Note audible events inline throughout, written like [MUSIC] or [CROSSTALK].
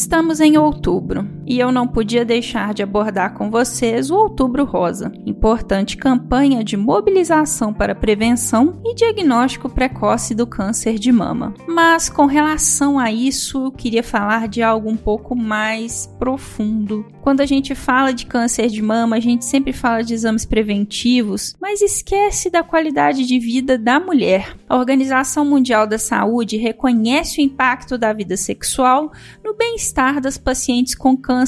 Estamos em outubro e eu não podia deixar de abordar com vocês o Outubro Rosa, importante campanha de mobilização para prevenção e diagnóstico precoce do câncer de mama. Mas com relação a isso, eu queria falar de algo um pouco mais profundo. Quando a gente fala de câncer de mama, a gente sempre fala de exames preventivos, mas esquece da qualidade de vida da mulher. A Organização Mundial da Saúde reconhece o impacto da vida sexual no bem-estar das pacientes com câncer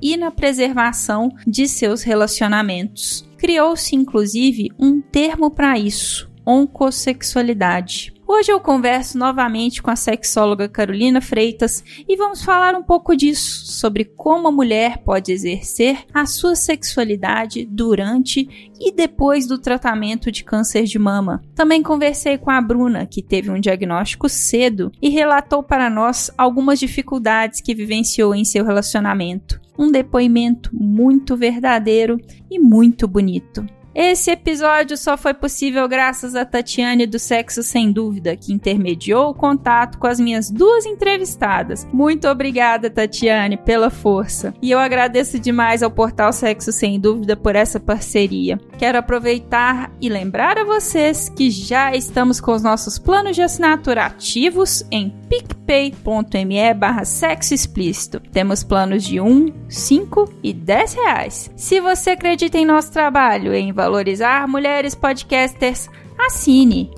e na preservação de seus relacionamentos. Criou-se inclusive um termo para isso: oncossexualidade. Hoje eu converso novamente com a sexóloga Carolina Freitas e vamos falar um pouco disso, sobre como a mulher pode exercer a sua sexualidade durante e depois do tratamento de câncer de mama. Também conversei com a Bruna, que teve um diagnóstico cedo e relatou para nós algumas dificuldades que vivenciou em seu relacionamento. Um depoimento muito verdadeiro e muito bonito. Esse episódio só foi possível graças a Tatiane do Sexo Sem Dúvida, que intermediou o contato com as minhas duas entrevistadas. Muito obrigada, Tatiane, pela força. E eu agradeço demais ao portal Sexo Sem Dúvida por essa parceria. Quero aproveitar e lembrar a vocês que já estamos com os nossos planos de assinatura ativos em picpay.me barra sexo explícito. Temos planos de 1, 5 e 10 reais. Se você acredita em nosso trabalho em valorizar mulheres podcasters, assine.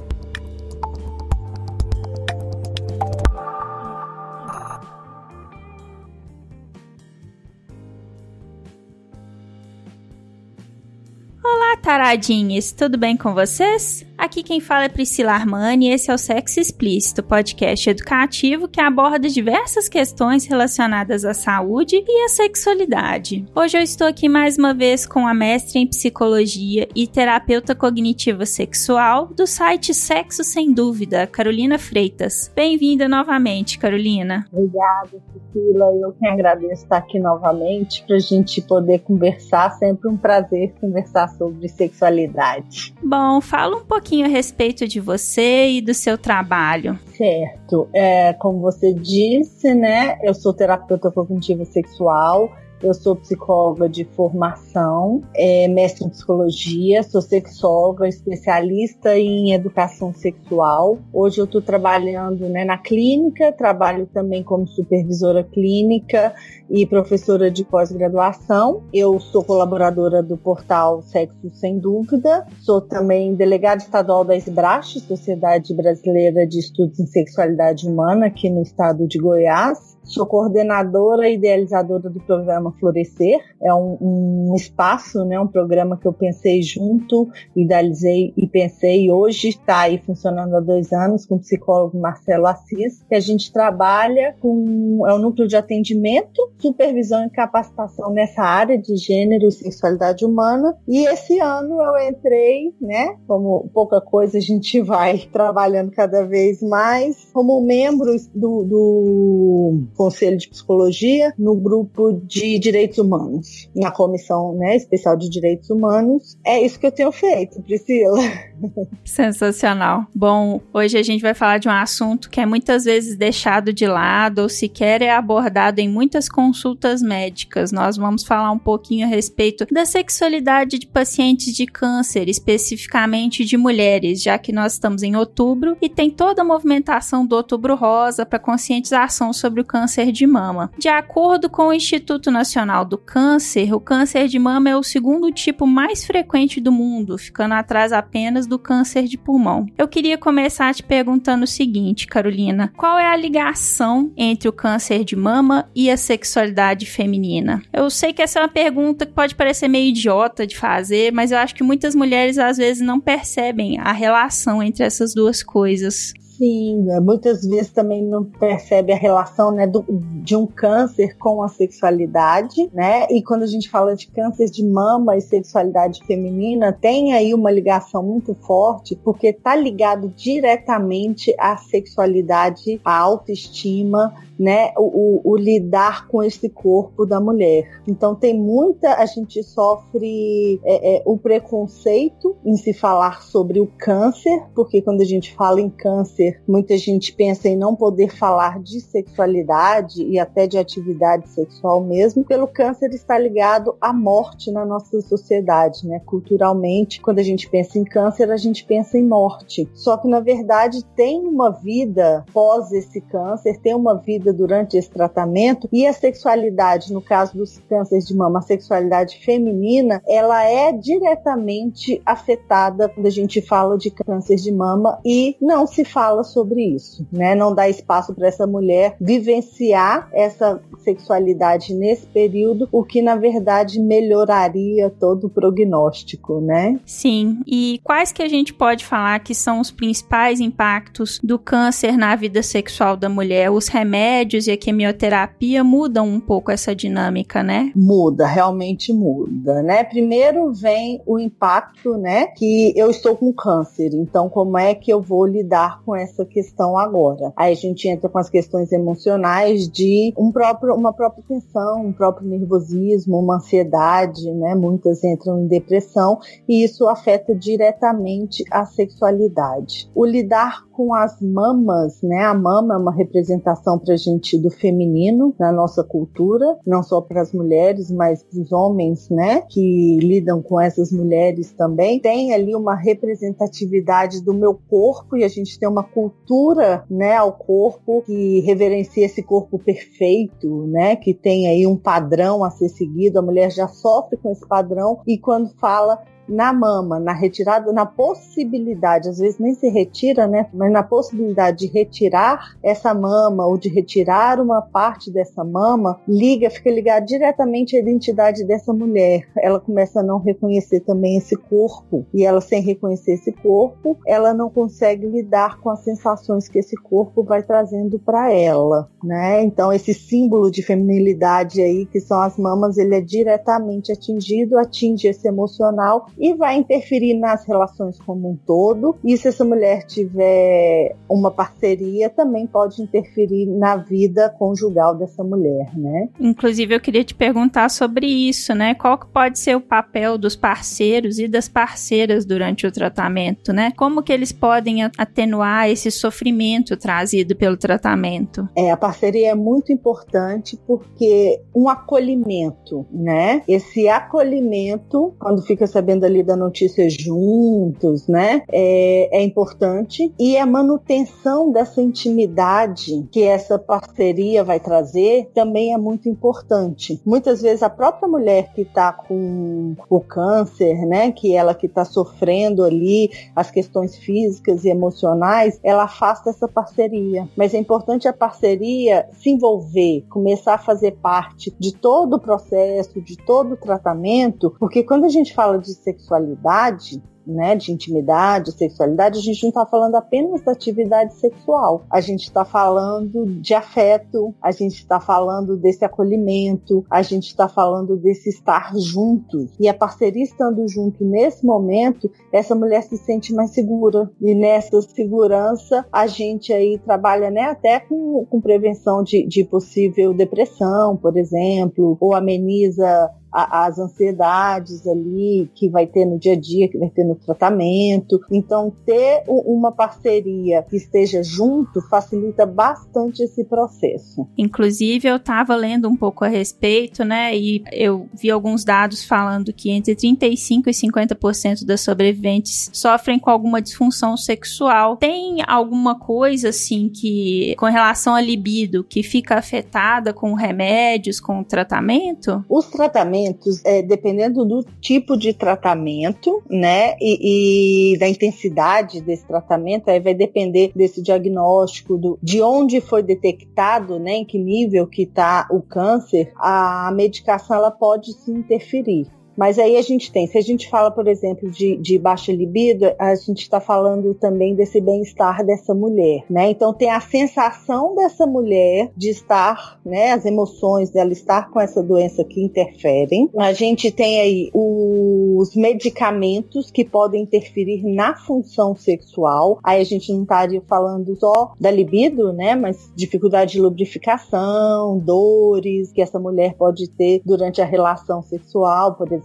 Olá, taradinhas! Tudo bem com vocês? Aqui quem fala é Priscila Armani e esse é o Sexo Explícito, podcast educativo que aborda diversas questões relacionadas à saúde e à sexualidade. Hoje eu estou aqui mais uma vez com a mestre em psicologia e terapeuta cognitiva sexual do site Sexo Sem Dúvida, Carolina Freitas. Bem-vinda novamente, Carolina. Obrigada, Priscila. Eu que agradeço estar aqui novamente para a gente poder conversar. Sempre um prazer conversar sobre sexualidade. Bom, fala um pouquinho pouquinho a respeito de você e do seu trabalho. Certo. É, como você disse, né? Eu sou terapeuta cognitiva sexual. Eu sou psicóloga de formação, é, mestre em psicologia, sou sexóloga, especialista em educação sexual. Hoje eu estou trabalhando né, na clínica, trabalho também como supervisora clínica e professora de pós-graduação. Eu sou colaboradora do portal Sexo Sem Dúvida. Sou também delegada estadual da SBRASH, Sociedade Brasileira de Estudos em Sexualidade Humana, aqui no estado de Goiás. Sou coordenadora e idealizadora do programa Florescer. É um, um, espaço, né, um programa que eu pensei junto, idealizei e pensei. Hoje está aí funcionando há dois anos com o psicólogo Marcelo Assis, que a gente trabalha com é um núcleo de atendimento, supervisão e capacitação nessa área de gênero e sexualidade humana. E esse ano eu entrei, né, como pouca coisa a gente vai [LAUGHS] trabalhando cada vez mais, como membro do, do Conselho de Psicologia no grupo de Direitos Humanos, na Comissão né, Especial de Direitos Humanos. É isso que eu tenho feito, Priscila. [LAUGHS] Sensacional. Bom, hoje a gente vai falar de um assunto que é muitas vezes deixado de lado ou sequer é abordado em muitas consultas médicas. Nós vamos falar um pouquinho a respeito da sexualidade de pacientes de câncer, especificamente de mulheres, já que nós estamos em outubro e tem toda a movimentação do Outubro Rosa para conscientização sobre o câncer de mama. De acordo com o Instituto Nacional do Câncer, o câncer de mama é o segundo tipo mais frequente do mundo, ficando atrás apenas do câncer de pulmão. Eu queria começar te perguntando o seguinte, Carolina: qual é a ligação entre o câncer de mama e a sexualidade feminina? Eu sei que essa é uma pergunta que pode parecer meio idiota de fazer, mas eu acho que muitas mulheres às vezes não percebem a relação entre essas duas coisas. Sim, é, muitas vezes também não percebe a relação né, do, de um câncer com a sexualidade, né? E quando a gente fala de câncer de mama e sexualidade feminina, tem aí uma ligação muito forte, porque está ligado diretamente à sexualidade, à autoestima, né, o, o, o, lidar com esse corpo da mulher. Então tem muita, a gente sofre é, é, o preconceito em se falar sobre o câncer, porque quando a gente fala em câncer, muita gente pensa em não poder falar de sexualidade e até de atividade sexual mesmo, pelo câncer está ligado à morte na nossa sociedade, né? Culturalmente, quando a gente pensa em câncer, a gente pensa em morte. Só que na verdade tem uma vida pós esse câncer, tem uma vida durante esse tratamento e a sexualidade, no caso dos cânceres de mama, a sexualidade feminina, ela é diretamente afetada quando a gente fala de câncer de mama e não se fala sobre isso, né? Não dá espaço para essa mulher vivenciar essa sexualidade nesse período, o que na verdade melhoraria todo o prognóstico, né? Sim. E quais que a gente pode falar que são os principais impactos do câncer na vida sexual da mulher? Os remédios remédios e a quimioterapia mudam um pouco essa dinâmica, né? Muda, realmente muda, né? Primeiro vem o impacto, né? Que eu estou com câncer, então como é que eu vou lidar com essa questão agora? Aí a gente entra com as questões emocionais de um próprio, uma própria tensão, um próprio nervosismo, uma ansiedade, né? Muitas entram em depressão e isso afeta diretamente a sexualidade. O lidar com as mamas, né? A mama é uma representação para a gente do feminino na nossa cultura, não só para as mulheres, mas para os homens, né? Que lidam com essas mulheres também. Tem ali uma representatividade do meu corpo e a gente tem uma cultura, né? Ao corpo que reverencia esse corpo perfeito, né? Que tem aí um padrão a ser seguido. A mulher já sofre com esse padrão e quando fala na mama, na retirada, na possibilidade, às vezes nem se retira, né? Mas na possibilidade de retirar essa mama ou de retirar uma parte dessa mama, liga, fica ligado diretamente à identidade dessa mulher. Ela começa a não reconhecer também esse corpo e ela sem reconhecer esse corpo, ela não consegue lidar com as sensações que esse corpo vai trazendo para ela, né? Então esse símbolo de feminilidade aí que são as mamas, ele é diretamente atingido, atinge esse emocional e vai interferir nas relações como um todo. E se essa mulher tiver uma parceria, também pode interferir na vida conjugal dessa mulher, né? Inclusive, eu queria te perguntar sobre isso, né? Qual que pode ser o papel dos parceiros e das parceiras durante o tratamento, né? Como que eles podem atenuar esse sofrimento trazido pelo tratamento? É, a parceria é muito importante porque um acolhimento, né? Esse acolhimento, quando fica sabendo ali da notícia juntos, né? É, é importante. E a manutenção dessa intimidade que essa parceria vai trazer também é muito importante. Muitas vezes a própria mulher que está com o câncer, né? Que ela que está sofrendo ali as questões físicas e emocionais, ela afasta essa parceria. Mas é importante a parceria se envolver, começar a fazer parte de todo o processo, de todo o tratamento, porque quando a gente fala de sexualidade, né, de intimidade, sexualidade, a gente não está falando apenas da atividade sexual. A gente está falando de afeto, a gente está falando desse acolhimento, a gente está falando desse estar juntos. E a parceria estando junto nesse momento, essa mulher se sente mais segura. E nessa segurança, a gente aí trabalha né, até com, com prevenção de, de possível depressão, por exemplo, ou ameniza a, as ansiedades ali que vai ter no dia a dia, que vai ter no tratamento. Então, ter uma parceria que esteja junto facilita bastante esse processo. Inclusive, eu estava lendo um pouco a respeito, né? E eu vi alguns dados falando que entre 35 e 50% das sobreviventes sofrem com alguma disfunção sexual. Tem alguma coisa assim que, com relação à libido, que fica afetada com remédios, com tratamento? Os tratamentos tratamentos, é, dependendo do tipo de tratamento, né, e, e, da intensidade desse tratamento, aí vai depender desse diagnóstico, do, de onde foi detectado, né, em que nível que está o câncer, a medicação ela pode se interferir Mas aí a gente tem, se a gente fala, por exemplo, de, de baixa libido, a gente está falando também desse bem-estar dessa mulher, né? Então tem a sensação dessa mulher de estar, né? As emoções dela estar com essa doença que interferem. A gente tem aí os medicamentos que podem interferir na função sexual. Aí a gente não estaria falando só da libido, né? Mas dificuldade de lubrificação, dores que essa mulher pode ter durante a relação sexual, por exemplo,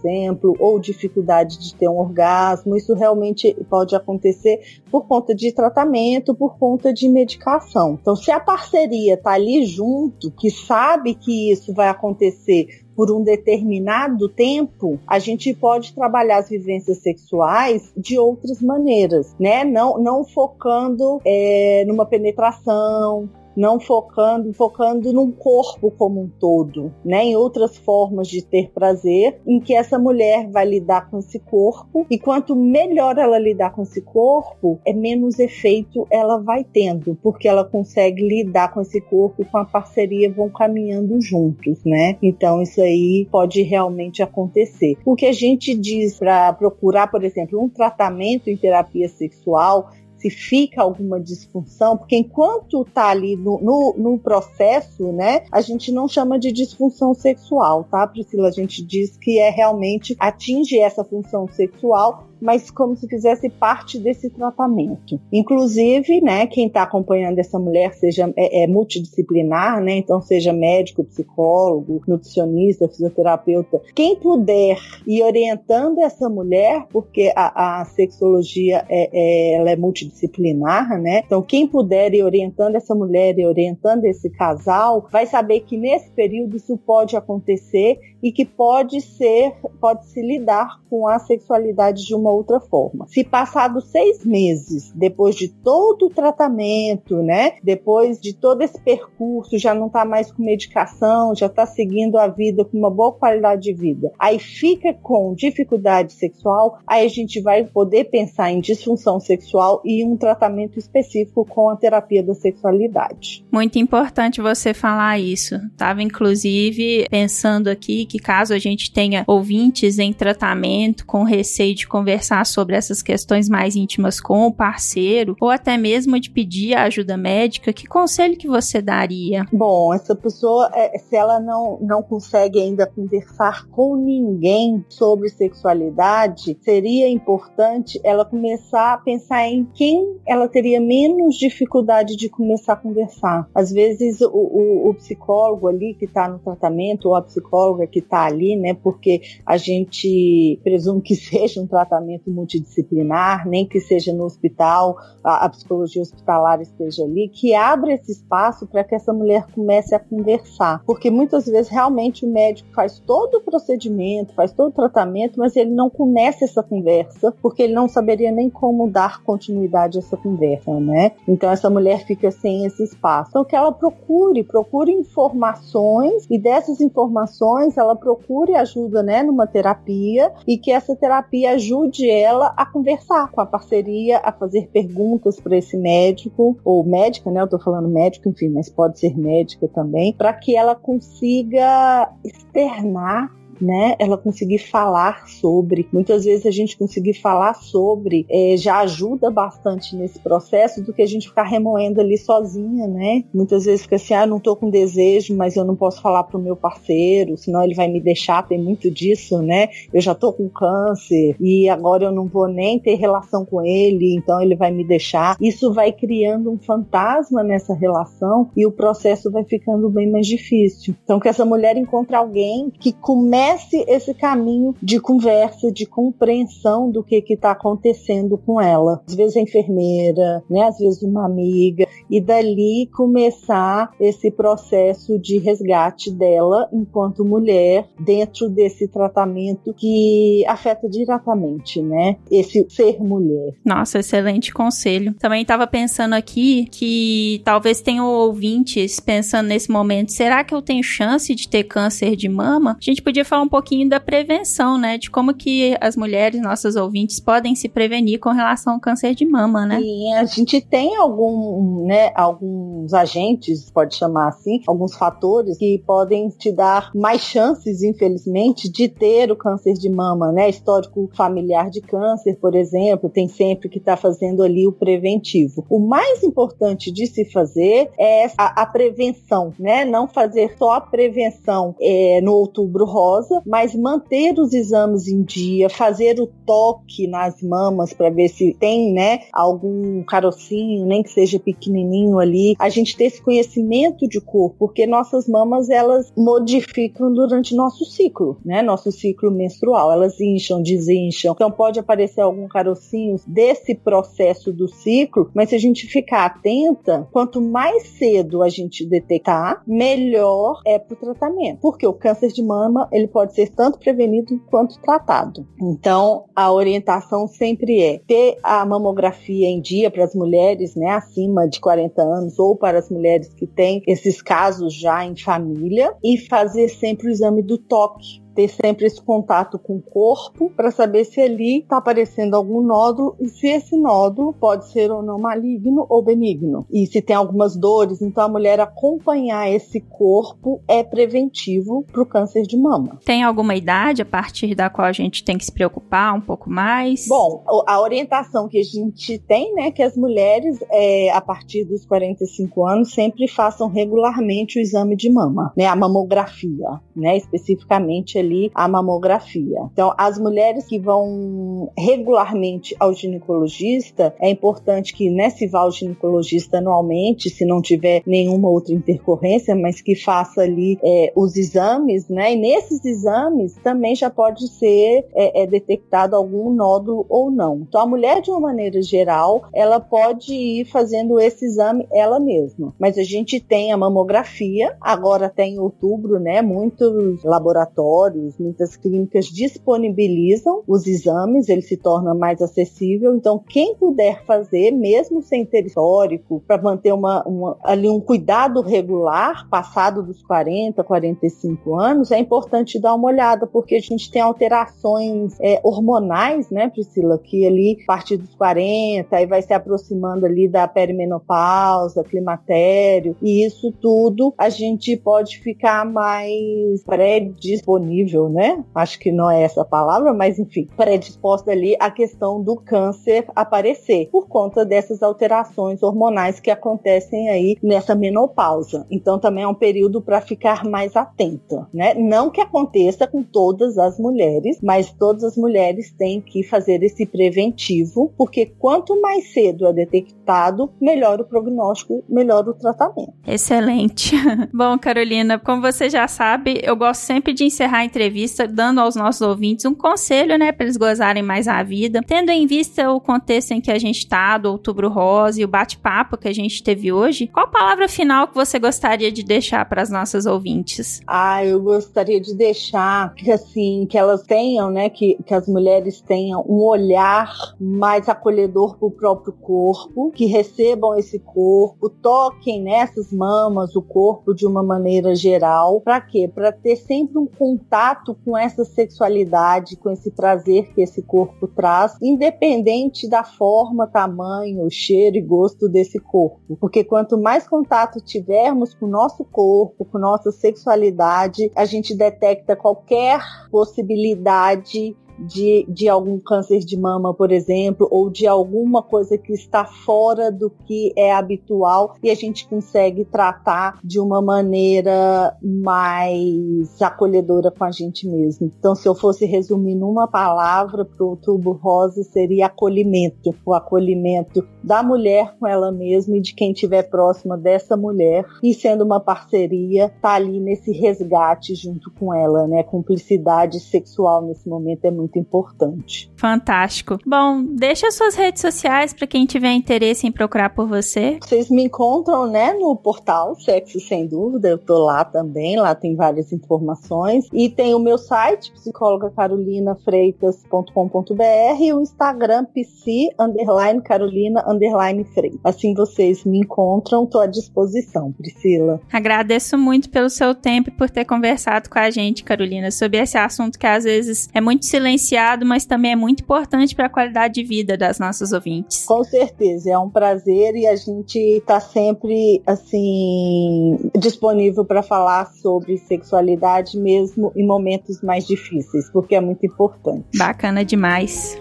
ou dificuldade de ter um orgasmo. Isso realmente pode acontecer por conta de tratamento, por conta de medicação. Então, se a parceria está ali junto, que sabe que isso vai acontecer por um determinado tempo, a gente pode trabalhar as vivências sexuais de outras maneiras, né? Não, não focando é, numa penetração, não focando, focando num corpo como um todo, né? Em outras formas de ter prazer, em que essa mulher vai lidar com esse corpo e quanto melhor ela lidar com esse corpo, é menos efeito ela vai tendo, porque ela consegue lidar com esse corpo e com a parceria vão caminhando juntos, né? Então isso aí pode realmente acontecer. O que a gente diz para procurar, por exemplo, um tratamento em terapia sexual se fica alguma disfunção, porque enquanto está ali no, no, no, processo, né, a gente não chama de disfunção sexual, tá, Priscila? A gente diz que é realmente atinge essa função sexual mas como se fizesse parte desse tratamento. Inclusive, né, quem está acompanhando essa mulher seja é, é, multidisciplinar, né, então seja médico, psicólogo, nutricionista, fisioterapeuta, quem puder ir orientando essa mulher, porque a, a sexologia é, é, ela é multidisciplinar, né, então quem puder ir orientando essa mulher e orientando esse casal, vai saber que nesse período isso pode acontecer e que pode ser, pode se lidar com a sexualidade de uma outra forma. Se passados seis meses, depois de todo o tratamento, né, depois de todo esse percurso, já não está mais com medicação, já está seguindo a vida com uma boa qualidade de vida, aí fica com dificuldade sexual, aí a gente vai poder pensar em disfunção sexual e um tratamento específico com a terapia da sexualidade. Muito importante você falar isso. Tava inclusive pensando aqui que caso a gente tenha ouvintes em tratamento com receio de conversar sobre essas questões mais íntimas com o parceiro, ou até mesmo de pedir ajuda médica, que conselho que você daria? Bom, essa pessoa, é, se ela não, não consegue ainda conversar com ninguém sobre sexualidade, seria importante ela começar a pensar em quem ela teria menos dificuldade de começar a conversar. Às vezes, o, o, o psicólogo ali que está no tratamento, ou a psicóloga que está ali, né? Porque a gente presume que [LAUGHS] seja um tratamento multidisciplinar, nem que seja no hospital, a, a psicologia hospitalar esteja ali, que abra esse espaço para que essa mulher comece a conversar. Porque muitas vezes realmente o médico faz todo o procedimento, faz todo o tratamento, mas ele não começa essa conversa, porque ele não saberia nem como dar continuidade a essa conversa, né? Então essa mulher fica sem esse espaço. Então que ela procure, procure informações e dessas informações ela procure ajuda, né, numa terapia e que essa terapia ajude ela a conversar com a parceria, a fazer perguntas para esse médico ou médica, né? Eu tô falando médico, enfim, mas pode ser médica também, para que ela consiga externar né? Ela conseguir falar sobre. Muitas vezes a gente conseguir falar sobre é, já ajuda bastante nesse processo do que a gente ficar remoendo ali sozinha, né? Muitas vezes fica assim, ah, não tô com desejo, mas eu não posso falar pro meu parceiro, senão ele vai me deixar, tem muito disso, né? Eu já tô com câncer e agora eu não vou nem ter relação com ele, então ele vai me deixar. Isso vai criando um fantasma nessa relação e o processo vai ficando bem mais difícil. Então que essa mulher encontre alguém que comece comece esse caminho de conversa, de compreensão do que está acontecendo com ela. Às vezes a enfermeira, né? às vezes uma amiga, e dali começar esse processo de resgate dela enquanto mulher dentro desse tratamento que afeta diretamente, né? Esse ser mulher. Nossa, excelente conselho. Também estava pensando aqui que talvez tenham ouvintes pensando nesse momento, será que eu tenho chance de ter câncer de mama? A gente podia falar falar um pouquinho da prevenção, né? De como que as mulheres, nossas ouvintes, podem se prevenir com relação ao câncer de mama, né? Sim, a gente tem algum, né, alguns agentes, pode chamar assim, alguns fatores que podem te dar mais chances, infelizmente, de ter o câncer de mama, né? Histórico familiar de câncer, por exemplo, tem sempre que estar tá fazendo ali o preventivo. O mais importante de se fazer é a, a prevenção, né? Não fazer só a prevenção é, no outubro rosa, mas manter os exames em dia, fazer o toque nas mamas para ver se tem, né, algum carocinho, nem que seja pequenininho ali. A gente ter esse conhecimento de corpo, porque nossas mamas elas modificam durante nosso ciclo, né? Nosso ciclo menstrual, elas incham, desincham. Então pode aparecer algum carocinho desse processo do ciclo, mas se a gente ficar atenta, quanto mais cedo a gente detectar, melhor é para o tratamento. Porque o câncer de mama ele pode ser tanto prevenido quanto tratado. Então a orientação sempre é ter a mamografia em dia para as mulheres, né, acima de 40 anos ou para as mulheres que têm esses casos já em família e fazer sempre o exame do toque ter sempre esse contato com o corpo para saber se ali está aparecendo algum nódulo e se esse nódulo pode ser ou não maligno ou benigno. E se tem algumas dores, então a mulher acompanhar esse corpo é preventivo para o câncer de mama. Tem alguma idade a partir da qual a gente tem que se preocupar um pouco mais? Bom, a orientação que a gente tem, né, que as mulheres é, a partir dos 45 anos sempre façam regularmente o exame de mama, né, a mamografia, né, especificamente ali a mamografia. Então, as mulheres que vão regularmente ao ginecologista, é importante que, né, se vá ao ginecologista anualmente, se não tiver nenhuma outra intercorrência, mas que faça ali é, os exames, né? E nesses exames também já pode ser é, é, detectado algum nódulo ou não. Então, a mulher, de uma maneira geral, ela pode ir fazendo esse exame ela mesma. Mas a gente tem a mamografia, agora tem em outubro, né? Muitos laboratórios laboratórios, muitas clínicas disponibilizam os exames, ele se torna mais acessível. Então, quem puder fazer, mesmo sem ter histórico, para manter uma, uma, ali um cuidado regular, passado dos 40, 45 anos, é importante dar uma olhada, porque a gente tem alterações é, hormonais, né, Priscila, que ali, a partir dos 40, aí vai se aproximando ali da perimenopausa, climatério, e isso tudo a gente pode ficar mais predisponível disponível, né? Acho que não é essa a palavra, mas enfim, predisposta ali a questão do câncer aparecer por conta dessas alterações hormonais que acontecem aí nessa menopausa. Então também é um período para ficar mais atenta, né? Não que aconteça com todas as mulheres, mas todas as mulheres têm que fazer esse preventivo, porque quanto mais cedo é detectado, melhor o prognóstico, melhor o tratamento. Excelente. [LAUGHS] Bom, Carolina, como você já sabe, eu gosto sempre de encerrar entrevista dando aos nossos ouvintes um conselho, né, para eles gozarem mais a vida, tendo em vista o contexto em que a gente está, do Outubro Rosa e o bate-papo que a gente teve hoje. Qual palavra final que você gostaria de deixar para as nossas ouvintes? Ah, eu gostaria de deixar que assim que elas tenham, né, que, que as mulheres tenham um olhar mais acolhedor para o próprio corpo, que recebam esse corpo, toquem nessas mamas o corpo de uma maneira geral. Para quê? Para ter sempre um contato contato com essa sexualidade, com esse prazer que esse corpo traz, independente da forma, tamanho, cheiro e gosto desse corpo. Porque quanto mais contato tivermos com o nosso corpo, com nossa sexualidade, a gente detecta qualquer possibilidade de, de algum câncer de mama, por exemplo, ou de alguma coisa que está fora do que é habitual e a gente consegue tratar de uma maneira mais acolhedora com a gente mesmo. Então, se eu fosse resumir numa palavra para o tubo rosa, seria acolhimento. O acolhimento da mulher com ela mesma e de quem estiver próxima dessa mulher e sendo uma parceria, tá ali nesse resgate junto com ela, né? Cumplicidade sexual nesse momento é muito muito importante. Fantástico. Bom, deixa suas redes sociais para quem tiver interesse em procurar por você. Vocês me encontram, né, no portal Sexo Sem Dúvida, eu tô lá também, lá tem várias informações. E tem o meu site, psicólogacarolinafreitas.com.br e o Instagram psi, underline carolina, underline freitas. Assim vocês me encontram, tô à disposição, Priscila. Agradeço muito pelo seu tempo e por ter conversado com a gente, Carolina, sobre esse assunto que às vezes é muito silenciado, mas também é muito importante para a qualidade de vida das nossas ouvintes. Com certeza, é um prazer e a gente está sempre assim disponível para falar sobre sexualidade mesmo em momentos mais difíceis, porque é muito importante. Bacana demais.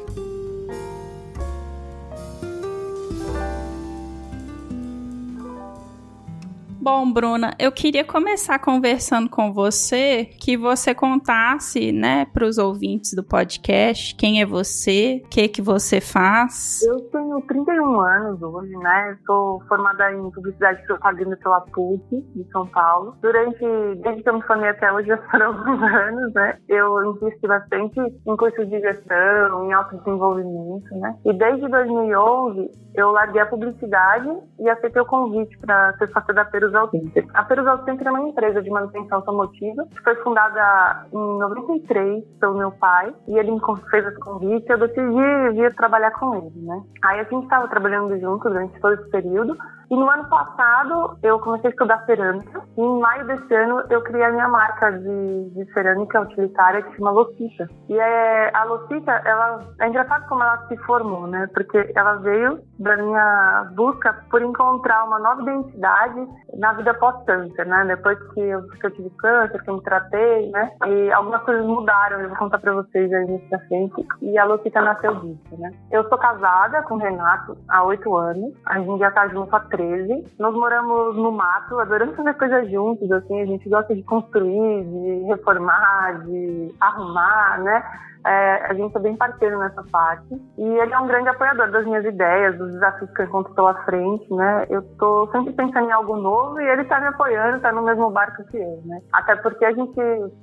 Bom, Bruna, eu queria começar conversando com você, que você contasse, né, para os ouvintes do podcast, quem é você, o que que você faz. Eu tenho 31 anos hoje, né? Sou formada em publicidade e propaganda pela PUC de São Paulo. Durante, desde que eu me formei até hoje, já foram [LAUGHS] alguns anos, né? Eu invisti bastante em cursos de gestão, em autodesenvolvimento, né? E desde 2011 eu larguei a publicidade e aceitei o convite para ser sócia Perus Center. A Perusal Center é uma empresa de manutenção automotiva que foi fundada em 93 pelo meu pai e ele me fez esse convite eu decidi vir trabalhar com ele, né? Aí a gente estava trabalhando junto durante todo esse período e no ano passado eu comecei a estudar cerâmica e em maio desse ano eu criei a minha marca de, de cerâmica utilitária que se chama Locita. E é, a Locita, ela, é engraçado como ela se formou, né? Porque ela veio da minha busca por encontrar uma nova identidade na vida pós-câncer, né? Depois que eu, que eu, tive câncer, que eu me tratei, né? E algumas coisas mudaram, eu vou contar pra vocês aí nesse pra frente. E a Locita nasceu disso, né? Eu sou casada com o Renato há oito anos. A gente já tá junto há 13. Nós moramos no mato, adoramos fazer coisas juntos, assim. A gente gosta de construir, de reformar, de arrumar, né? É, a gente é bem parceiro nessa parte. E ele é um grande apoiador das minhas ideias, dos desafios que eu encontro pela frente, né? Eu tô sempre pensando em algo novo e ele tá me apoiando, tá no mesmo barco que eu, né? Até porque a gente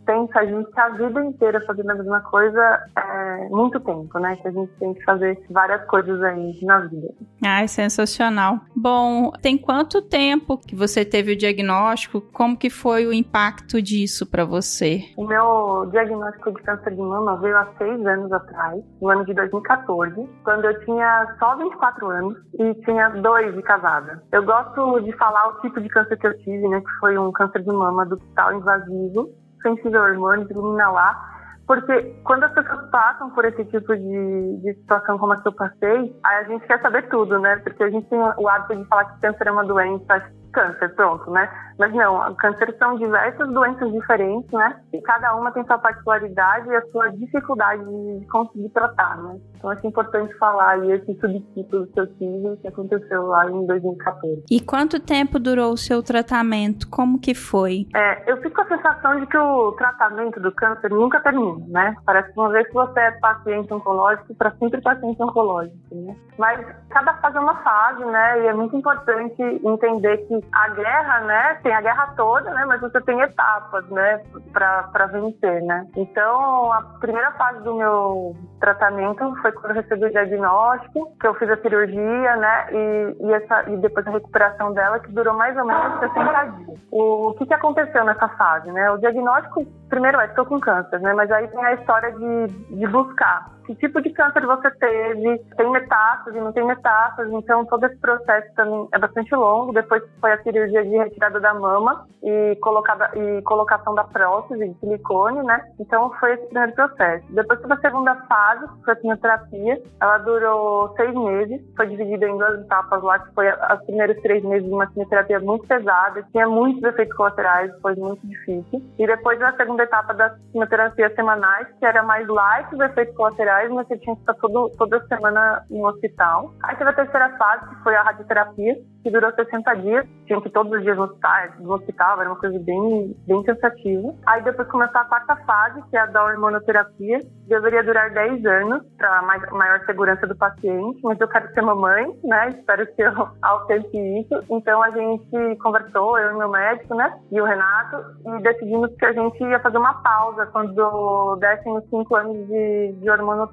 pensa, a gente a vida inteira fazendo a mesma coisa é, muito tempo, né? Que a gente tem que fazer várias coisas aí na vida. Ai, sensacional. Bom, tem quanto tempo que você teve o diagnóstico? Como que foi o impacto disso para você? O meu diagnóstico de câncer de mama veio há seis anos atrás, no ano de 2014, quando eu tinha só 24 anos e tinha dois de casada. Eu gosto de falar o tipo de câncer que eu tive, né, que foi um câncer de mama ductal invasivo, sensível a hormônios, ilumina lá, porque quando as pessoas passam por esse tipo de, de situação como a que eu passei, a gente quer saber tudo, né? Porque a gente tem o hábito de falar que câncer é uma doença câncer, pronto, né? Mas não, câncer são diversas doenças diferentes, né? E cada uma tem sua particularidade e a sua dificuldade de conseguir tratar, né? Então acho importante falar aí esse subtítulo que eu tive que aconteceu lá em 2014. E quanto tempo durou o seu tratamento? Como que foi? É, eu fico com a sensação de que o tratamento do câncer nunca termina, né? Parece que uma vez que você é paciente oncológico, para sempre paciente oncológico, né? Mas cada fase é uma fase, né? E é muito importante entender que a guerra, né, tem a guerra toda, né, mas você tem etapas, né, para vencer, né. Então, a primeira fase do meu tratamento foi quando eu recebi o diagnóstico, que eu fiz a cirurgia, né, e, e, essa, e depois a recuperação dela, que durou mais ou menos 60 dias. O, o que, que aconteceu nessa fase, né? O diagnóstico, primeiro é, estou com câncer, né, mas aí tem a história de, de buscar que tipo de câncer você teve, tem metástase, não tem metástase, então todo esse processo também é bastante longo. Depois foi a cirurgia de retirada da mama e, colocada, e colocação da prótese de silicone, né? Então foi esse primeiro processo. Depois teve a segunda fase, que foi a quimioterapia, ela durou seis meses, foi dividida em duas etapas lá, que foi os primeiros três meses de uma quimioterapia muito pesada, tinha muitos efeitos colaterais, foi muito difícil. E depois a segunda etapa das quimioterapias semanais, que era mais light os efeitos colaterais mas você tinha que estar todo, toda semana no hospital. Aí teve a terceira fase, que foi a radioterapia, que durou 60 dias. Tinha que todos os dias hospital, no hospital era uma coisa bem, bem cansativa. Aí depois começou a quarta fase, que é a da hormonoterapia. Deveria durar 10 anos, para maior segurança do paciente, mas eu quero ser mamãe, né? Espero que eu [LAUGHS] alcance isso. Então a gente conversou, eu e meu médico, né? E o Renato, e decidimos que a gente ia fazer uma pausa quando dessem os 5 anos de, de hormonoterapia.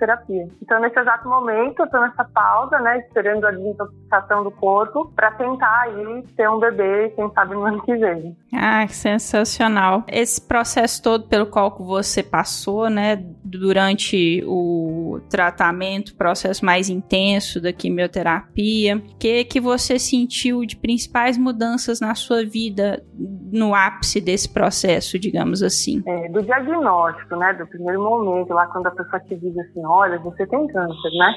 Então, nesse exato momento, eu tô nessa pausa, né? Esperando a desintoxicação do corpo para tentar aí ter um bebê, quem sabe no ano que vem. Ah, que sensacional. Esse processo todo pelo qual você passou, né? Durante o tratamento, processo mais intenso da quimioterapia, o que que você sentiu de principais mudanças na sua vida no ápice desse processo, digamos assim? É, do diagnóstico, né, do primeiro momento, lá quando a pessoa te diz assim, olha, você tem câncer, né,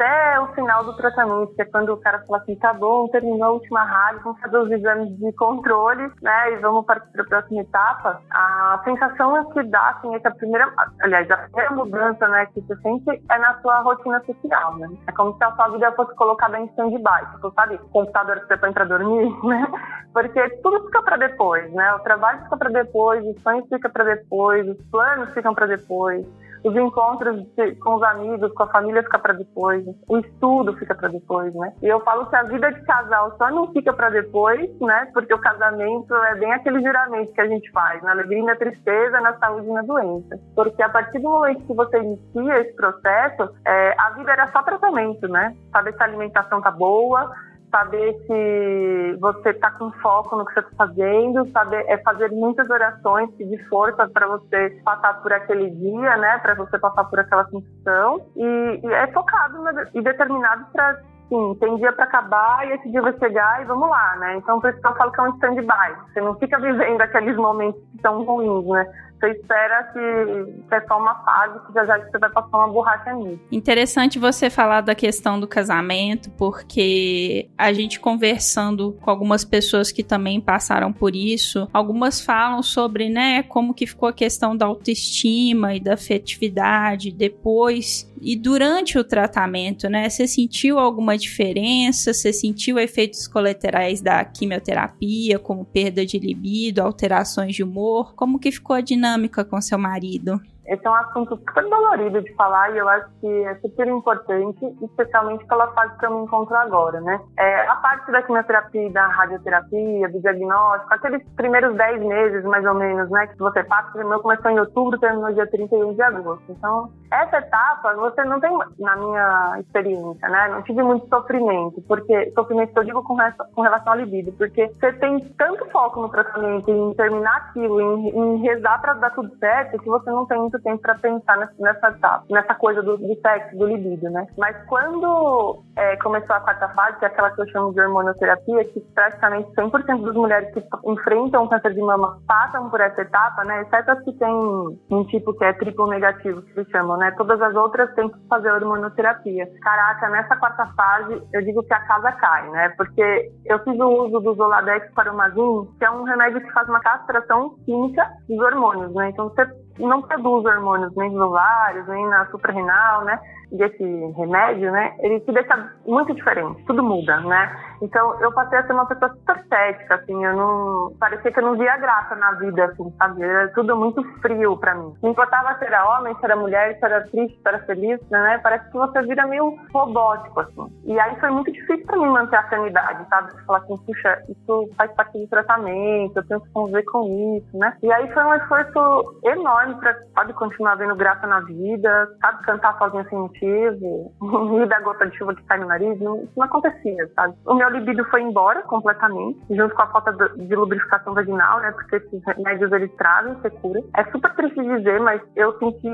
até o final do tratamento, que é quando o cara fala assim, tá bom, terminou a última rádio, vamos fazer os exames de controle, né, e vamos partir para a próxima etapa, a sensação é que dá, assim, é que a primeira, aliás, a primeira mudança, né, que você sente é na sua rotina social, né, é como se a sua vida fosse colocada em stand-by, tipo, sabe, computador que você põe para dormir, [LAUGHS] né, porque tudo fica para depois, né, o trabalho fica para depois, os sonhos ficam para depois, os planos ficam para depois, os encontros de, com os amigos, com a família fica para depois, o estudo fica para depois, né? E eu falo que a vida de casal só não fica para depois, né? Porque o casamento é bem aquele juramento que a gente faz, na alegria e na tristeza, na saúde e na doença. Porque a partir do momento que você inicia esse processo, é, a vida era só tratamento, né? Saber se a alimentação tá boa, saber se você está com foco no que você está fazendo, saber é fazer muitas orações, pedir força para você passar por aquele dia, né, para você passar por aquela função e, e é focado e determinado para sim, tem dia para acabar e esse dia vai chegar e vamos lá, né? Então, por isso que eu falo que é um stand-by. Você não fica vivendo aqueles momentos que são ruins, né? Você espera que, que é só uma fase, que já já você vai passar uma borracha nisso. Interessante você falar da questão do casamento, porque a gente conversando com algumas pessoas que também passaram por isso, algumas falam sobre, né, como que ficou a questão da autoestima e da afetividade depois e durante o tratamento, né? Você sentiu alguma diferença? Você sentiu efeitos colaterais da quimioterapia, como perda de libido, alterações de humor? Como que ficou a dinâmica com seu marido? Esse é um assunto super dolorido de falar e eu acho que é super importante, especialmente pela fase que eu me encontro agora, né? É, a parte da quimioterapia, da radioterapia, do diagnóstico, aqueles primeiros 10 meses, mais ou menos, né, que você passa, o meu começou em outubro, terminou dia 31 de agosto. Então, essa etapa, você não tem, na minha experiência, né, não tive muito sofrimento, porque, sofrimento eu digo com, com relação ao libido, porque você tem tanto foco no tratamento, em terminar aquilo, em, em rezar para dar tudo certo, que você não tem muito tempo para pensar nessa etapa, nessa coisa do, do, sexo, do libido, né? Mas quando começou a quarta fase, que é aquela que eu chamo de hormonoterapia, que praticamente 100% das mulheres que enfrentam câncer de mama passam por essa etapa, né? Exceto as que têm um tipo que é triplo negativo, que se chamam, né? Todas as outras têm que fazer hormonoterapia. Caraca, nessa quarta fase, eu digo que a casa cai, né? Porque eu fiz o uso do Zoladex Paromazin, que é um remédio que faz uma castração química dos hormônios, né? Então você não produz hormônios nem nos ovários, nem na suprarrenal, né? Desse remédio, né, ele te deixa muito diferente, tudo muda, né? Então eu passei a ser uma pessoa super cética, assim, eu não. parecia que eu não via graça na vida, assim, sabe? Era tudo muito frio para mim. Não importava se era homem, se era mulher, se era triste, se era feliz, né? Parece que você vira meio robótico, assim. E aí foi muito difícil para mim manter a sanidade, sabe? Falar assim, puxa, isso faz parte do tratamento, eu tenho que conviver com isso, né? E aí foi um esforço enorme pra, sabe, continuar vendo graça na vida, sabe, cantar sozinha sem motivo [LAUGHS] e da gota de chuva que sai no nariz, não, isso não acontecia, sabe? O meu libido foi embora completamente, junto com a falta de lubrificação vaginal, né? Porque esses remédios eles trazem secura. É super triste dizer, mas eu senti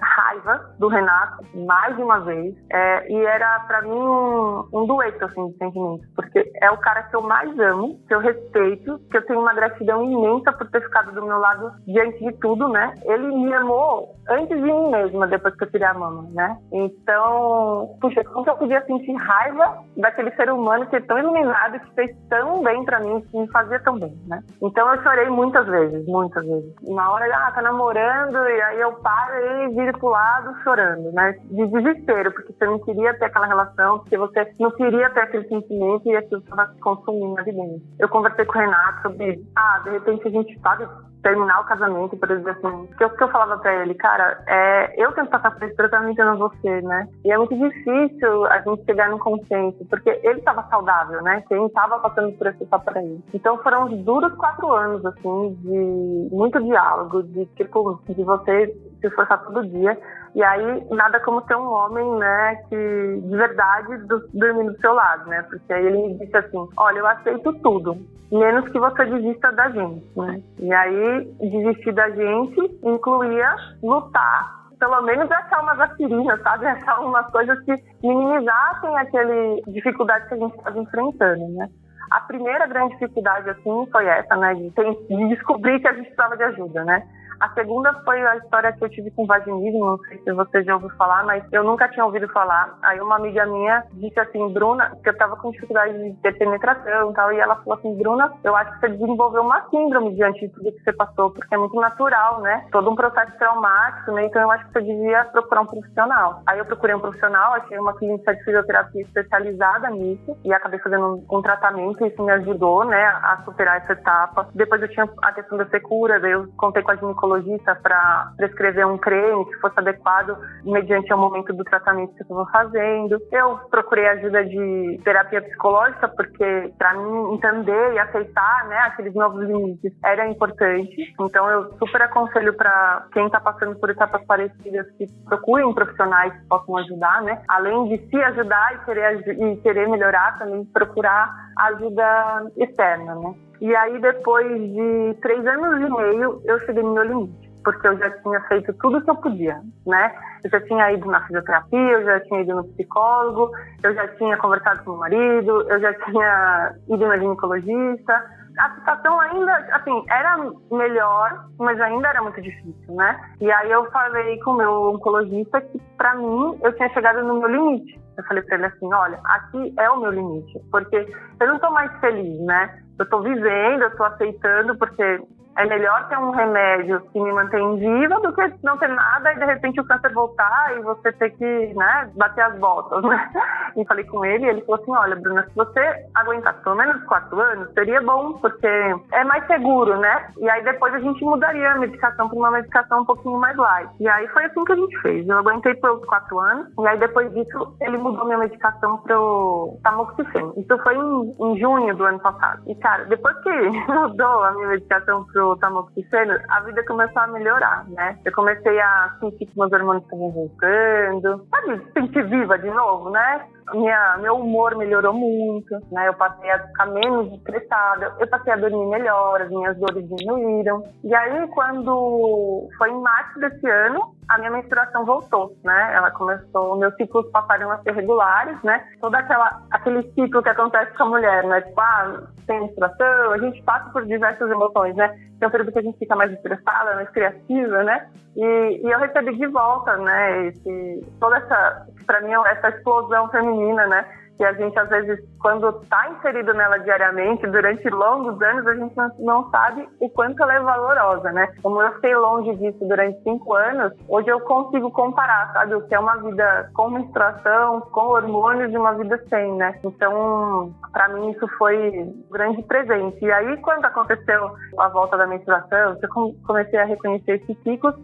raiva do Renato mais de uma vez, é, e era para mim um, um dueto, assim, de sentimentos, porque é o cara que eu mais amo, que eu respeito, que eu tenho uma gratidão imensa por ter ficado do meu lado diante de tudo, né? Ele me amou antes de mim mesma, depois que eu tirei a mama, né? Então, puxa, como que eu podia sentir raiva daquele ser humano que é tão iluminado, que fez tão bem para mim, que me fazia tão bem, né? Então eu chorei muitas vezes, muitas vezes. Uma hora, ah, tá namorando, e aí eu paro e viro pro lado chorando, né? De desespero, porque você não queria ter aquela relação, porque você não queria ter aquele sentimento e aquilo estava consumindo ali dentro. Eu conversei com o Renato sobre, ah, de repente a gente sabe terminar o casamento, por exemplo, assim, que eu, que eu falava pra ele, cara, é, eu tento passar por esse tratamento não você, né? E é muito difícil a gente chegar num consenso, porque ele estava saudável, né? Quem estava passando por esse papo para ele. Então foram duros quatro anos, assim, de muito diálogo, de tipo, de você se esforçar todo dia e aí, nada como ter um homem, né, que de verdade do, dormindo do seu lado, né? Porque aí ele me disse assim: olha, eu aceito tudo, menos que você desista da gente, né? E aí, desistir da gente incluía lutar pelo menos achar umas aspirinas, sabe? [LAUGHS] Achar umas coisas que minimizassem aquele dificuldade que a gente estava enfrentando, né? A primeira grande dificuldade, assim, foi essa, né? De, de descobrir que a gente precisava de ajuda, né? A segunda foi a história que eu tive com vaginismo, não sei se você já ouviu falar, mas eu nunca tinha ouvido falar. Aí uma amiga minha disse assim, Bruna, que eu tava com dificuldade de ter penetração e tal, e ela falou assim, Bruna, eu acho que você desenvolveu uma síndrome diante de tudo que você passou, porque é muito natural, né? Todo um processo traumático, né? Então eu acho que você devia procurar um profissional. Aí eu procurei um profissional, achei uma clínica de fisioterapia especializada nisso, e acabei fazendo um, um tratamento, e isso me ajudou, né, a superar essa etapa. Depois eu tinha a questão da secura, daí eu contei com a ginecologia ginecologista para prescrever um creme que fosse adequado mediante o momento do tratamento que eu estava fazendo. Eu procurei ajuda de terapia psicológica porque para mim entender e aceitar, né, aqueles novos limites era importante. Então eu super aconselho para quem está passando por etapas parecidas que procurem profissionais que possam ajudar, né? Além de se ajudar e querer e querer melhorar, também procurar ajuda externa, né? E aí, depois de três anos e meio, eu cheguei no meu limite, porque eu já tinha feito tudo o que eu podia, né? Eu já tinha ido na fisioterapia, eu já tinha ido no psicólogo, eu já tinha conversado com o marido, eu já tinha ido na ginecologista. A situação ainda, assim, era melhor, mas ainda era muito difícil, né? E aí eu falei com o meu oncologista que, para mim, eu tinha chegado no meu limite. Eu falei para ele assim, olha, aqui é o meu limite, porque eu não tô mais feliz, né? eu estou vivendo, eu estou aceitando, porque é melhor ter um remédio que me mantém viva do que não ter nada e de repente o câncer voltar e você ter que, né, bater as botas, né? E falei com ele e ele falou assim, olha, Bruna, se você aguentar pelo menos quatro anos, seria bom, porque é mais seguro, né? E aí depois a gente mudaria a medicação para uma medicação um pouquinho mais light. E aí foi assim que a gente fez. Eu aguentei pelos quatro anos e aí depois disso ele mudou minha medicação pro tamoxifeno. Isso foi em, em junho do ano passado. E cara, depois que [LAUGHS] mudou a minha medicação pro do tamoxifeno, a vida começou a melhorar, né? Eu comecei a sentir que meus hormônios estavam voltando, sabe, sentir viva de novo, né? Minha, meu humor melhorou muito, né? Eu passei a ficar menos estressada, eu passei a dormir melhor, as minhas dores diminuíram. E aí, quando foi em março desse ano, a minha menstruação voltou, né? Ela começou, meus ciclos passaram a ser regulares, né? Todo aquela, aquele ciclo que acontece com a mulher, né? Tipo, ah, tem menstruação, a gente passa por diversas emoções, né? Tem um período que a gente fica mais estressada, mais criativa, né? E, e eu recebi de volta, né? Esse, toda essa, para mim, essa explosão feminina, né? que a gente às vezes, quando está inserido nela diariamente, durante longos anos, a gente não, sabe o quanto ela é valorosa, né? Como eu fiquei longe disso durante cinco anos, hoje eu consigo comparar, sabe, o que é uma vida com menstruação, com hormônios e uma vida sem, né? Então, para mim isso foi um grande presente. E aí, quando aconteceu a volta da menstruação, eu comecei a reconhecer esses ciclos,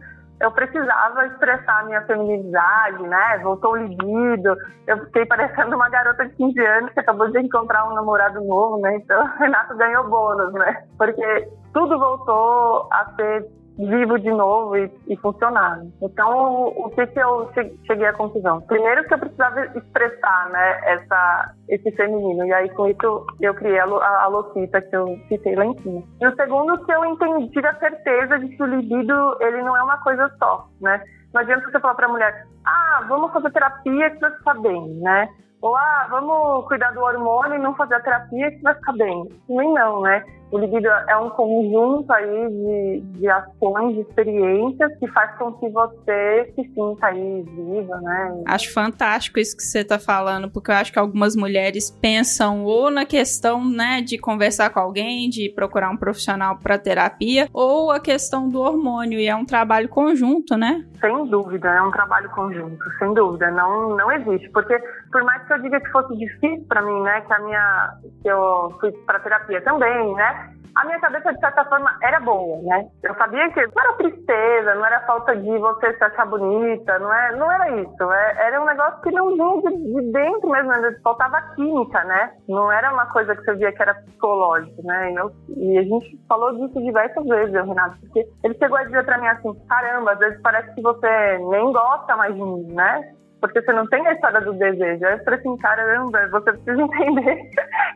eu precisava expressar minha feminilidade, né? Voltou o libido. Eu fiquei parecendo uma garota de 15 anos que acabou de encontrar um namorado novo, né? Então, [LAUGHS] Renato ganhou bônus, né? Porque tudo voltou a ser vivo de novo e, e funcionar. Então, o, que, que eu cheguei à conclusão? Primeiro que eu precisava expressar, né, essa, esse feminino. E aí, com isso, eu criei a, a, a que eu citei lá em cima. E o segundo que eu entendi, tive a certeza de que o libido, ele não é uma coisa só, né? Não adianta você falar pra mulher, ah, vamos fazer terapia que vai ficar bem, né? Ou, ah, vamos cuidar do hormônio e não fazer a terapia que vai ficar bem. Nem não, né? O libido é um conjunto aí de, de ações, de experiências que faz com que você se sinta aí viva, né? Acho fantástico isso que você está falando, porque eu acho que algumas mulheres pensam ou na questão, né, de conversar com alguém, de procurar um profissional para terapia, ou a questão do hormônio, e é um trabalho conjunto, né? Sem dúvida, é um trabalho conjunto, sem dúvida, não, não existe, porque por mais que eu diga que fosse difícil para mim, né, que a minha, que eu fui para terapia também, né, a minha cabeça, de certa forma, era boa, né? Eu sabia que não era tristeza, não era falta de você se achar bonita, não, é, não era isso. É, era um negócio que não vinha de, de dentro mesmo, faltava química, né? Não era uma coisa que você via que era psicológico, né? E, eu, e a gente falou disso diversas vezes, eu, Renato, porque ele chegou a dizer pra mim assim, caramba, às vezes parece que você nem gosta mais de mim, né? Porque você não tem a história do desejo. Aí eu falei assim, caramba, você precisa [LAUGHS] entender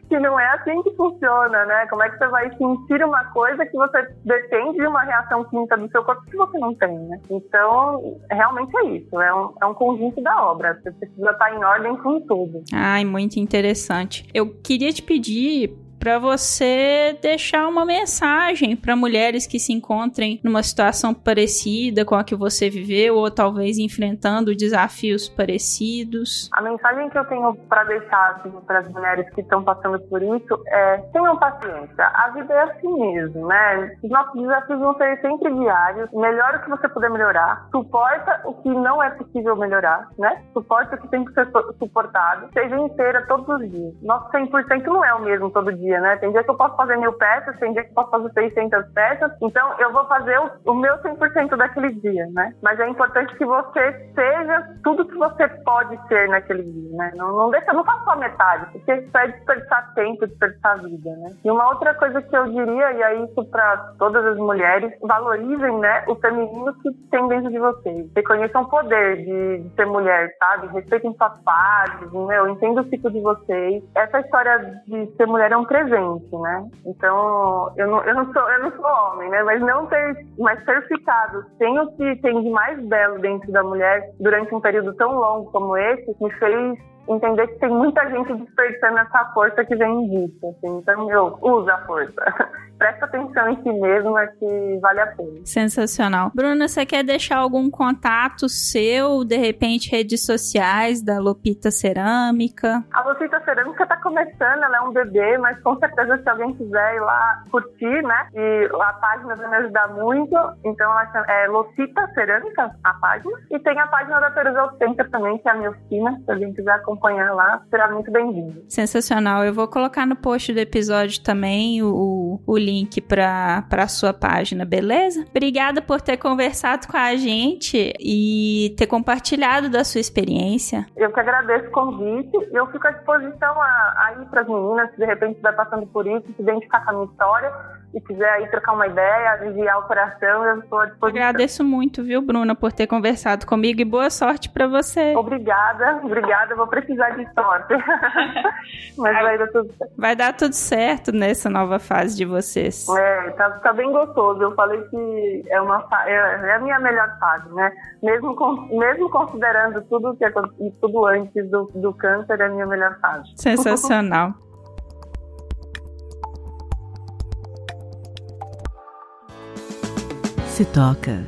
que não é assim que funciona, né? Como é que você vai sentir uma coisa que você depende de uma reação química do seu corpo que você não tem, né? Então, realmente é isso, é um, é um conjunto da obra. Você precisa estar em ordem com tudo. Ai, muito interessante. Eu queria te pedir para você deixar uma mensagem para mulheres que se encontrem numa situação parecida com a que você viveu ou talvez enfrentando desafios parecidos. A mensagem que eu tenho para deixar assim, para as mulheres que estão passando por isso é tenham paciência. A vida é assim mesmo, né? Os nossos desafios vão ser sempre diários. Melhora o que você puder melhorar. Suporta o que não é possível melhorar, né? Suporta o que tem que ser suportado. Seja inteira todos os dias. Nosso 100% não é o mesmo todo dia dia, né? Tem dia que eu posso fazer mil peças, tem dia que eu posso fazer 600 peças, então eu vou fazer o, o meu 100% daquele dia, né? Mas é importante que você seja tudo que você pode ser naquele dia, né? Não, não deixa, não faça só metade, porque isso é desperdiçar tempo, desperdiçar vida, né? E uma outra coisa que eu diria, e é isso para todas as mulheres, valorizem, né, o feminino que tem dentro de vocês. Reconheçam o poder de, de ser mulher, sabe? Respeitem suas fases, meu, entenda o ciclo de vocês. Essa história de ser mulher é um presente, né? Então, eu não, eu não sou eu não sou homem, né? Mas não ter, mas ter ficado sem o que tem de mais belo dentro da mulher durante um período tão longo como esse me fez entender que tem muita gente desperdiçando essa força que vem disso. Assim. Então, eu uso a força. [LAUGHS] Presta atenção em si mesmo, é que vale a pena. Sensacional. Bruna, você quer deixar algum contato seu, de repente, redes sociais da Lopita Cerâmica? A Lopita Cerâmica está começando, ela é um bebê, mas com certeza se alguém quiser ir lá curtir, né? E a página vai me ajudar muito. Então, ela é Lopita Cerâmica, a página. E tem a página da Terusa Center também, que é a minha oficina. Se alguém quiser acompanhar acompanhar lá, será muito bem-vindo. Sensacional. Eu vou colocar no post do episódio também o, o link para a sua página, beleza? Obrigada por ter conversado com a gente e ter compartilhado da sua experiência. Eu que agradeço o convite e eu fico à disposição aí para as meninas, se de repente estiver passando por isso, se identificar com a minha história e quiser aí trocar uma ideia, aliviar o coração, eu estou à disposição. Agradeço muito, viu, Bruna, por ter conversado comigo e boa sorte para você. Obrigada, obrigada. Vou precisar de sorte. [LAUGHS] Mas vai dar tudo certo. Vai dar tudo certo nessa nova fase de vocês. É, tá, tá bem gostoso. Eu falei que é, uma, é, é a minha melhor fase, né? Mesmo, com, mesmo considerando tudo que é, tudo antes do, do câncer, é a minha melhor fase. Sensacional. [LAUGHS] Se toca.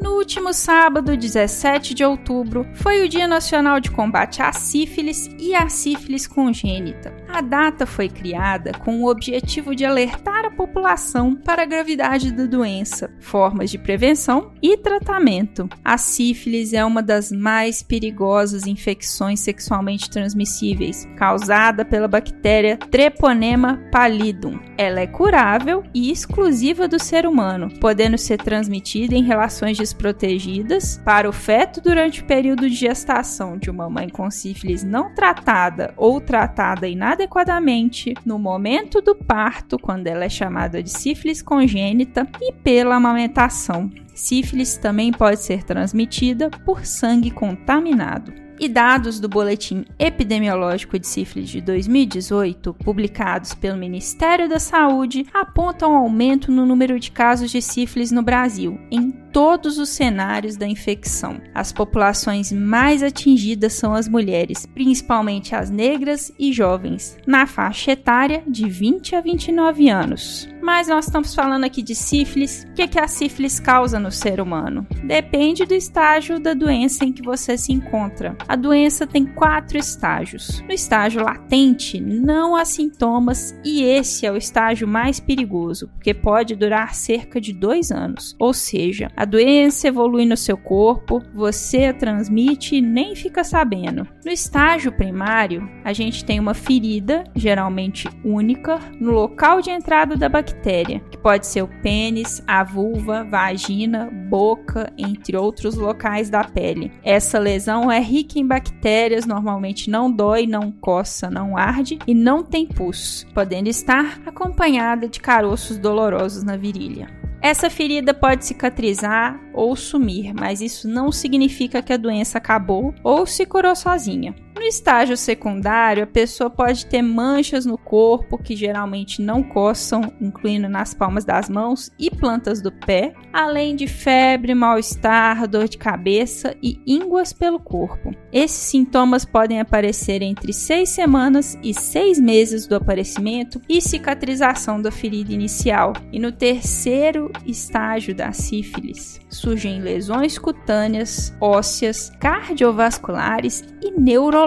No último sábado, 17 de outubro, foi o Dia Nacional de Combate à Sífilis e à Sífilis Congênita. A data foi criada com o objetivo de alertar a população para a gravidade da doença, formas de prevenção e tratamento. A sífilis é uma das mais perigosas infecções sexualmente transmissíveis, causada pela bactéria Treponema pallidum. Ela é curável e exclusiva do ser humano, podendo ser transmitida em relações desprotegidas para o feto durante o período de gestação de uma mãe com sífilis não tratada ou tratada inadequadamente adequadamente no momento do parto, quando ela é chamada de sífilis congênita, e pela amamentação. Sífilis também pode ser transmitida por sangue contaminado. E dados do Boletim Epidemiológico de Sífilis de 2018, publicados pelo Ministério da Saúde, apontam aumento no número de casos de sífilis no Brasil, em todos os cenários da infecção. As populações mais atingidas são as mulheres, principalmente as negras e jovens, na faixa etária de 20 a 29 anos. Mas nós estamos falando aqui de sífilis. O que, é que a sífilis causa no ser humano? Depende do estágio da doença em que você se encontra. A doença tem quatro estágios. No estágio latente, não há sintomas e esse é o estágio mais perigoso, porque pode durar cerca de dois anos. Ou seja, a doença evolui no seu corpo, você a transmite e nem fica sabendo. No estágio primário, a gente tem uma ferida, geralmente única, no local de entrada da bactéria, que pode ser o pênis, a vulva, vagina, boca, entre outros locais da pele. Essa lesão é rica em bactérias, normalmente não dói, não coça, não arde e não tem pus, podendo estar acompanhada de caroços dolorosos na virilha. Essa ferida pode cicatrizar ou sumir, mas isso não significa que a doença acabou ou se curou sozinha. No estágio secundário, a pessoa pode ter manchas no corpo que geralmente não coçam, incluindo nas palmas das mãos e plantas do pé, além de febre, mal-estar, dor de cabeça e ínguas pelo corpo. Esses sintomas podem aparecer entre seis semanas e seis meses do aparecimento e cicatrização da ferida inicial. E no terceiro estágio da sífilis, surgem lesões cutâneas, ósseas, cardiovasculares e neurológicas.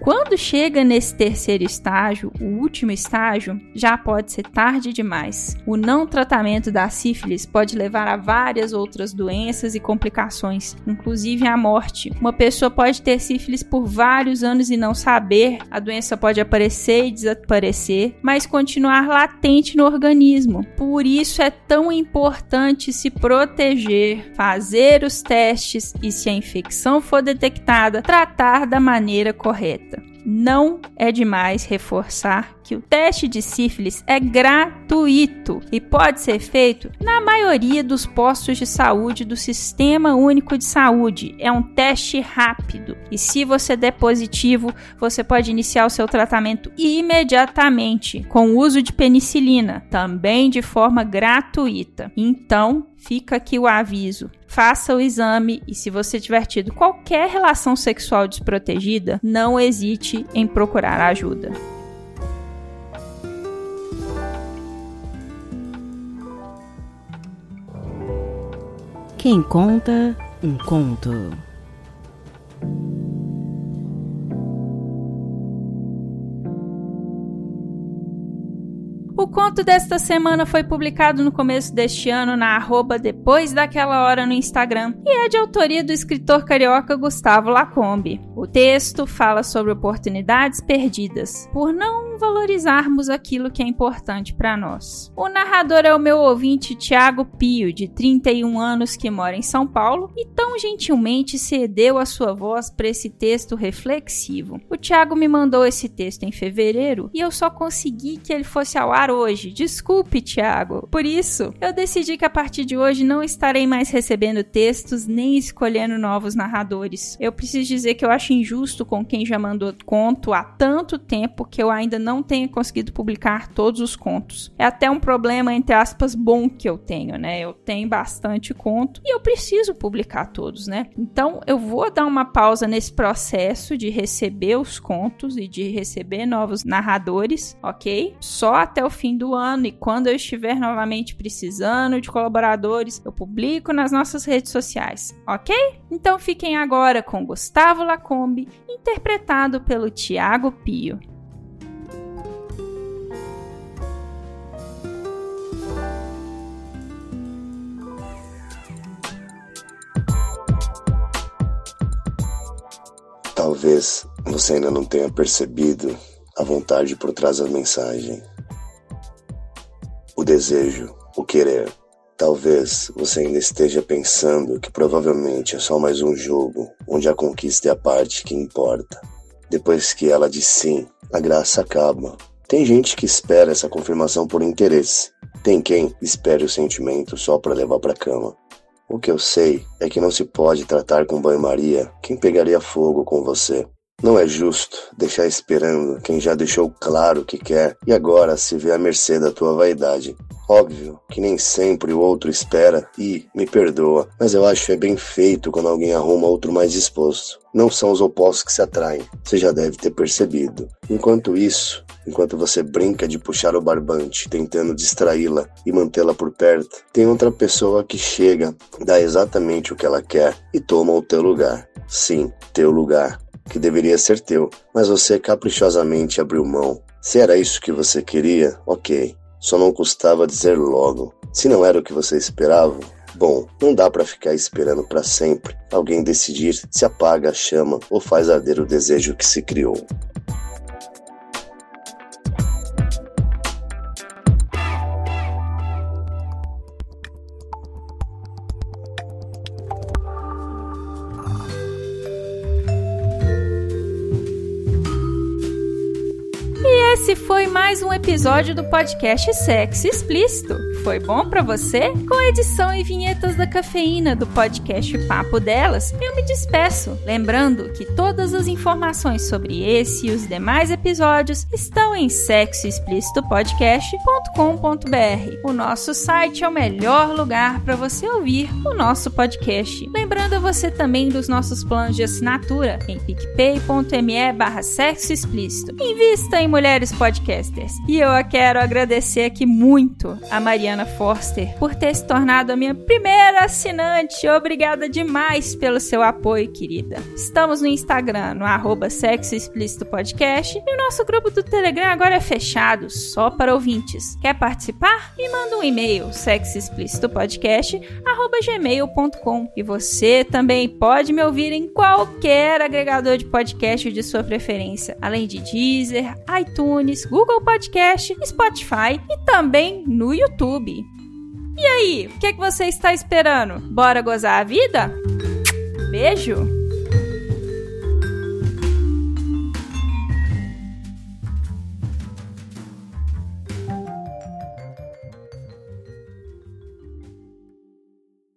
Quando chega nesse terceiro estágio, o último estágio, já pode ser tarde demais. O não tratamento da sífilis pode levar a várias outras doenças e complicações, inclusive a morte. Uma pessoa pode ter sífilis por vários anos e não saber, a doença pode aparecer e desaparecer, mas continuar latente no organismo. Por isso é tão importante se proteger, fazer os testes e, se a infecção for detectada, tratar da maneira correta. Não é demais reforçar que o teste de sífilis é gratuito e pode ser feito na maioria dos postos de saúde do Sistema Único de Saúde. É um teste rápido e se você der positivo, você pode iniciar o seu tratamento imediatamente com o uso de penicilina, também de forma gratuita. Então, fica aqui o aviso. Faça o exame e se você tiver tido qualquer relação sexual desprotegida, não hesite em procurar ajuda. Quem conta um conto. O conto desta semana foi publicado no começo deste ano na arroba depois daquela hora no Instagram e é de autoria do escritor carioca Gustavo Lacombe. O texto fala sobre oportunidades perdidas por não valorizarmos aquilo que é importante para nós. O narrador é o meu ouvinte Tiago Pio, de 31 anos, que mora em São Paulo e tão gentilmente cedeu a sua voz para esse texto reflexivo. O Tiago me mandou esse texto em fevereiro e eu só consegui que ele fosse ao ar hoje. Desculpe, Tiago. Por isso, eu decidi que a partir de hoje não estarei mais recebendo textos nem escolhendo novos narradores. Eu preciso dizer que eu acho injusto com quem já mandou conto há tanto tempo que eu ainda não tenha conseguido publicar todos os contos. É até um problema, entre aspas, bom que eu tenho, né? Eu tenho bastante conto e eu preciso publicar todos, né? Então eu vou dar uma pausa nesse processo de receber os contos e de receber novos narradores, ok? Só até o fim do ano e quando eu estiver novamente precisando de colaboradores, eu publico nas nossas redes sociais, ok? Então fiquem agora com Gustavo Lacombe, interpretado pelo Tiago Pio. Talvez você ainda não tenha percebido a vontade por trás da mensagem o desejo, o querer. Talvez você ainda esteja pensando que provavelmente é só mais um jogo onde a conquista é a parte que importa. Depois que ela diz sim, a graça acaba. Tem gente que espera essa confirmação por interesse. Tem quem espere o sentimento só para levar para cama. O que eu sei é que não se pode tratar com banho-maria quem pegaria fogo com você. Não é justo deixar esperando quem já deixou claro o que quer e agora se vê à mercê da tua vaidade. Óbvio que nem sempre o outro espera e me perdoa, mas eu acho é bem feito quando alguém arruma outro mais disposto. Não são os opostos que se atraem, você já deve ter percebido. Enquanto isso, enquanto você brinca de puxar o barbante, tentando distraí-la e mantê-la por perto, tem outra pessoa que chega, dá exatamente o que ela quer e toma o teu lugar. Sim, teu lugar, que deveria ser teu, mas você caprichosamente abriu mão. Se era isso que você queria, ok. Só não custava dizer logo. Se não era o que você esperava, bom, não dá para ficar esperando para sempre alguém decidir se apaga a chama ou faz arder o desejo que se criou. Esse foi mais um episódio do podcast Sexo Explícito. Foi bom para você? Com edição e vinhetas da cafeína do podcast Papo Delas, eu me despeço. Lembrando que todas as informações sobre esse e os demais episódios estão em sexoexplicitopodcast.com.br. O nosso site é o melhor lugar para você ouvir o nosso podcast. Lembrando você também dos nossos planos de assinatura em picpay.me barra sexo. Invista em mulheres podcasters. E eu quero agradecer aqui muito a Mariana Mariana Forster, por ter se tornado a minha primeira assinante. Obrigada demais pelo seu apoio, querida. Estamos no Instagram, no arroba Sexo Explícito Podcast, e o nosso grupo do Telegram agora é fechado, só para ouvintes. Quer participar? Me manda um e-mail, sexoexplicitopodcast.gmail.com E você também pode me ouvir em qualquer agregador de podcast de sua preferência, além de Deezer, iTunes, Google Podcast, Spotify e também no YouTube. E aí, o que, é que você está esperando? Bora gozar a vida? Beijo!